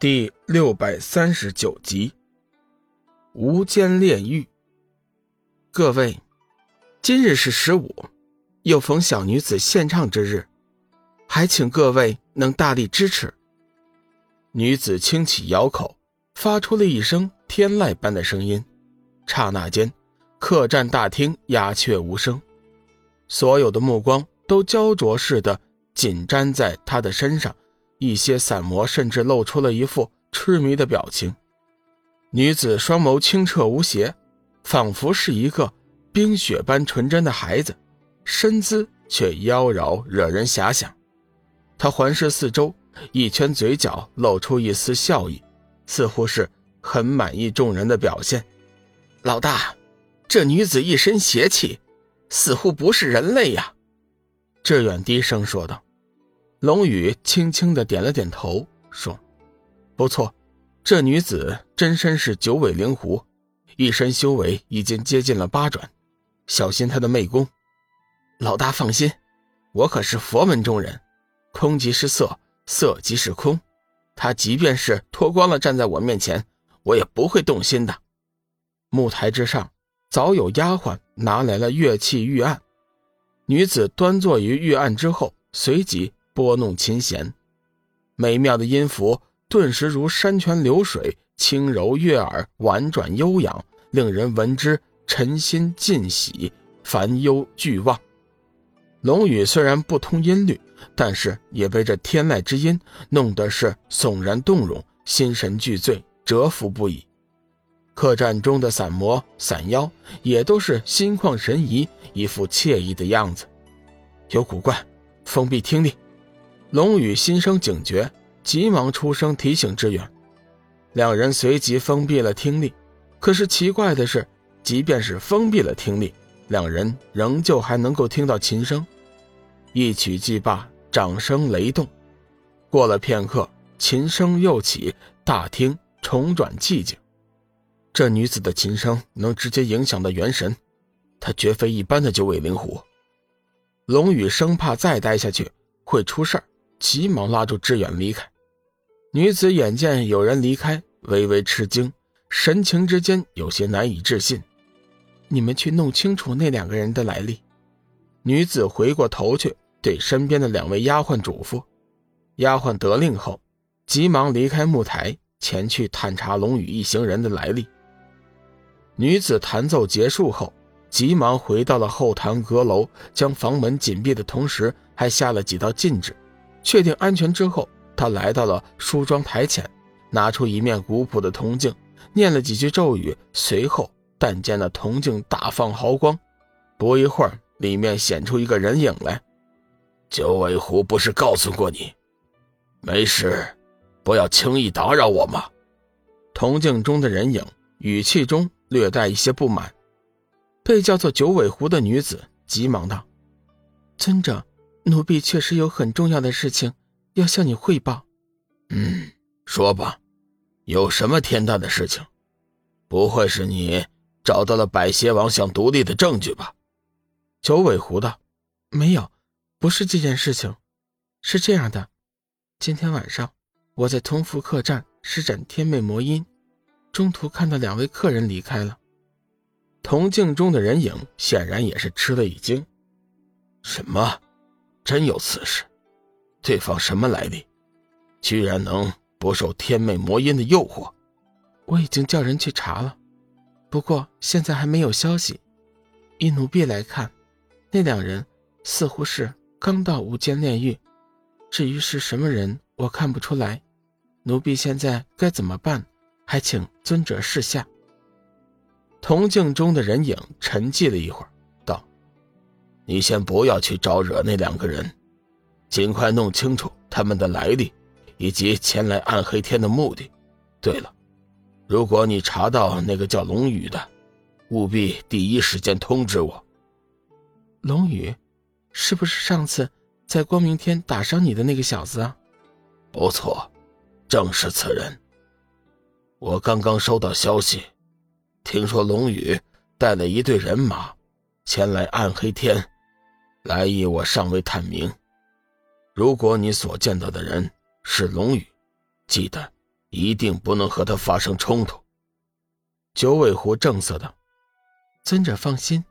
第六百三十九集，无间炼狱。各位，今日是十五，又逢小女子献唱之日，还请各位能大力支持。女子轻启咬口，发出了一声天籁般的声音。刹那间，客栈大厅鸦雀无声，所有的目光都焦灼似的紧粘在她的身上。一些散魔甚至露出了一副痴迷的表情。女子双眸清澈无邪，仿佛是一个冰雪般纯真的孩子，身姿却妖娆惹人遐想。她环视四周，一圈嘴角露出一丝笑意，似乎是很满意众人的表现。老大，这女子一身邪气，似乎不是人类呀。志远低声说道。龙宇轻轻的点了点头，说：“不错，这女子真身是九尾灵狐，一身修为已经接近了八转，小心她的媚功。老大放心，我可是佛门中人，空即是色，色即是空。她即便是脱光了站在我面前，我也不会动心的。”木台之上早有丫鬟拿来了乐器玉案，女子端坐于玉案之后，随即。拨弄琴弦，美妙的音符顿时如山泉流水，轻柔悦耳，婉转悠扬，令人闻之沉心尽喜，烦忧俱忘。龙宇虽然不通音律，但是也被这天籁之音弄得是悚然动容，心神俱醉，折服不已。客栈中的散魔散妖也都是心旷神怡，一副惬意的样子。有古怪，封闭听力。龙宇心生警觉，急忙出声提醒志远。两人随即封闭了听力。可是奇怪的是，即便是封闭了听力，两人仍旧还能够听到琴声。一曲既罢，掌声雷动。过了片刻，琴声又起，大厅重转寂静。这女子的琴声能直接影响到元神，她绝非一般的九尾灵狐。龙宇生怕再待下去会出事儿。急忙拉住志远离开。女子眼见有人离开，微微吃惊，神情之间有些难以置信。你们去弄清楚那两个人的来历。女子回过头去，对身边的两位丫鬟嘱咐。丫鬟得令后，急忙离开木台，前去探查龙宇一行人的来历。女子弹奏结束后，急忙回到了后堂阁楼，将房门紧闭的同时，还下了几道禁制。确定安全之后，他来到了梳妆台前，拿出一面古朴的铜镜，念了几句咒语，随后但见那铜镜大放豪光，不一会儿，里面显出一个人影来。九尾狐不是告诉过你，没事，不要轻易打扰我吗？铜镜中的人影语气中略带一些不满。被叫做九尾狐的女子急忙道：“尊者。”奴婢确实有很重要的事情要向你汇报。嗯，说吧，有什么天大的事情？不会是你找到了百邪王想独立的证据吧？九尾狐道：“没有，不是这件事情。是这样的，今天晚上我在同福客栈施展天魅魔音，中途看到两位客人离开了。铜镜中的人影显然也是吃了一惊。什么？真有此事，对方什么来历？居然能不受天魅魔音的诱惑？我已经叫人去查了，不过现在还没有消息。依奴婢来看，那两人似乎是刚到无间炼狱，至于是什么人，我看不出来。奴婢现在该怎么办？还请尊者示下。铜镜中的人影沉寂了一会儿。你先不要去招惹那两个人，尽快弄清楚他们的来历，以及前来暗黑天的目的。对了，如果你查到那个叫龙宇的，务必第一时间通知我。龙宇，是不是上次在光明天打伤你的那个小子啊？不错，正是此人。我刚刚收到消息，听说龙宇带了一队人马前来暗黑天。来意我尚未探明，如果你所见到的人是龙宇，记得一定不能和他发生冲突。九尾狐正色道：“尊者放心，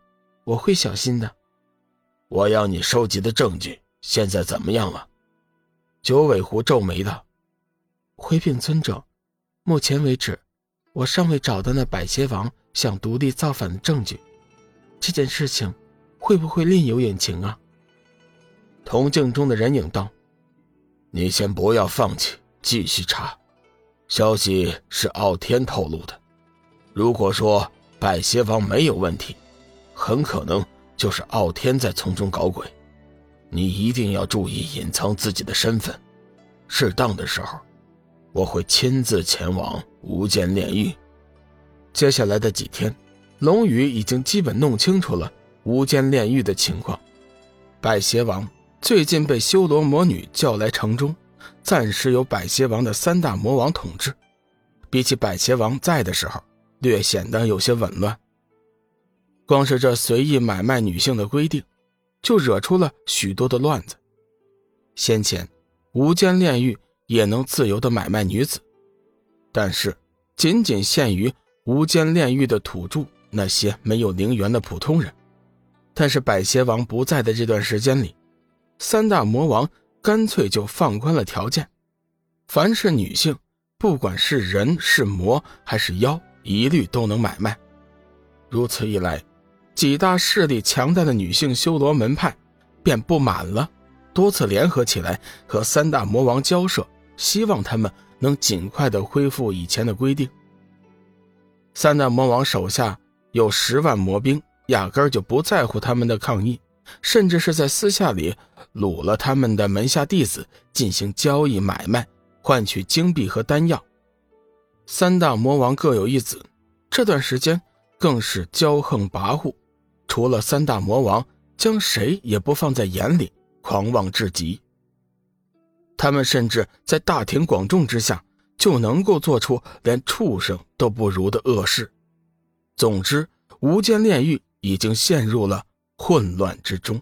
我会小心的。我要你收集的证据现在怎么样了？”九尾狐皱眉道：“回禀尊者，目前为止，我尚未找到那百邪王想独立造反的证据。这件事情会不会另有隐情啊？”铜镜中的人影道：“你先不要放弃，继续查。消息是傲天透露的。如果说百邪王没有问题，很可能就是傲天在从中搞鬼。你一定要注意隐藏自己的身份。适当的时候，我会亲自前往无间炼狱。”接下来的几天，龙宇已经基本弄清楚了无间炼狱的情况。百邪王。最近被修罗魔女叫来城中，暂时由百邪王的三大魔王统治。比起百邪王在的时候，略显得有些紊乱。光是这随意买卖女性的规定，就惹出了许多的乱子。先前无间炼狱也能自由的买卖女子，但是仅仅限于无间炼狱的土著那些没有灵缘的普通人。但是百邪王不在的这段时间里。三大魔王干脆就放宽了条件，凡是女性，不管是人是魔还是妖，一律都能买卖。如此一来，几大势力强大的女性修罗门派便不满了，多次联合起来和三大魔王交涉，希望他们能尽快的恢复以前的规定。三大魔王手下有十万魔兵，压根就不在乎他们的抗议。甚至是在私下里掳了他们的门下弟子进行交易买卖，换取金币和丹药。三大魔王各有一子，这段时间更是骄横跋扈，除了三大魔王，将谁也不放在眼里，狂妄至极。他们甚至在大庭广众之下就能够做出连畜生都不如的恶事。总之，无间炼狱已经陷入了。混乱之中。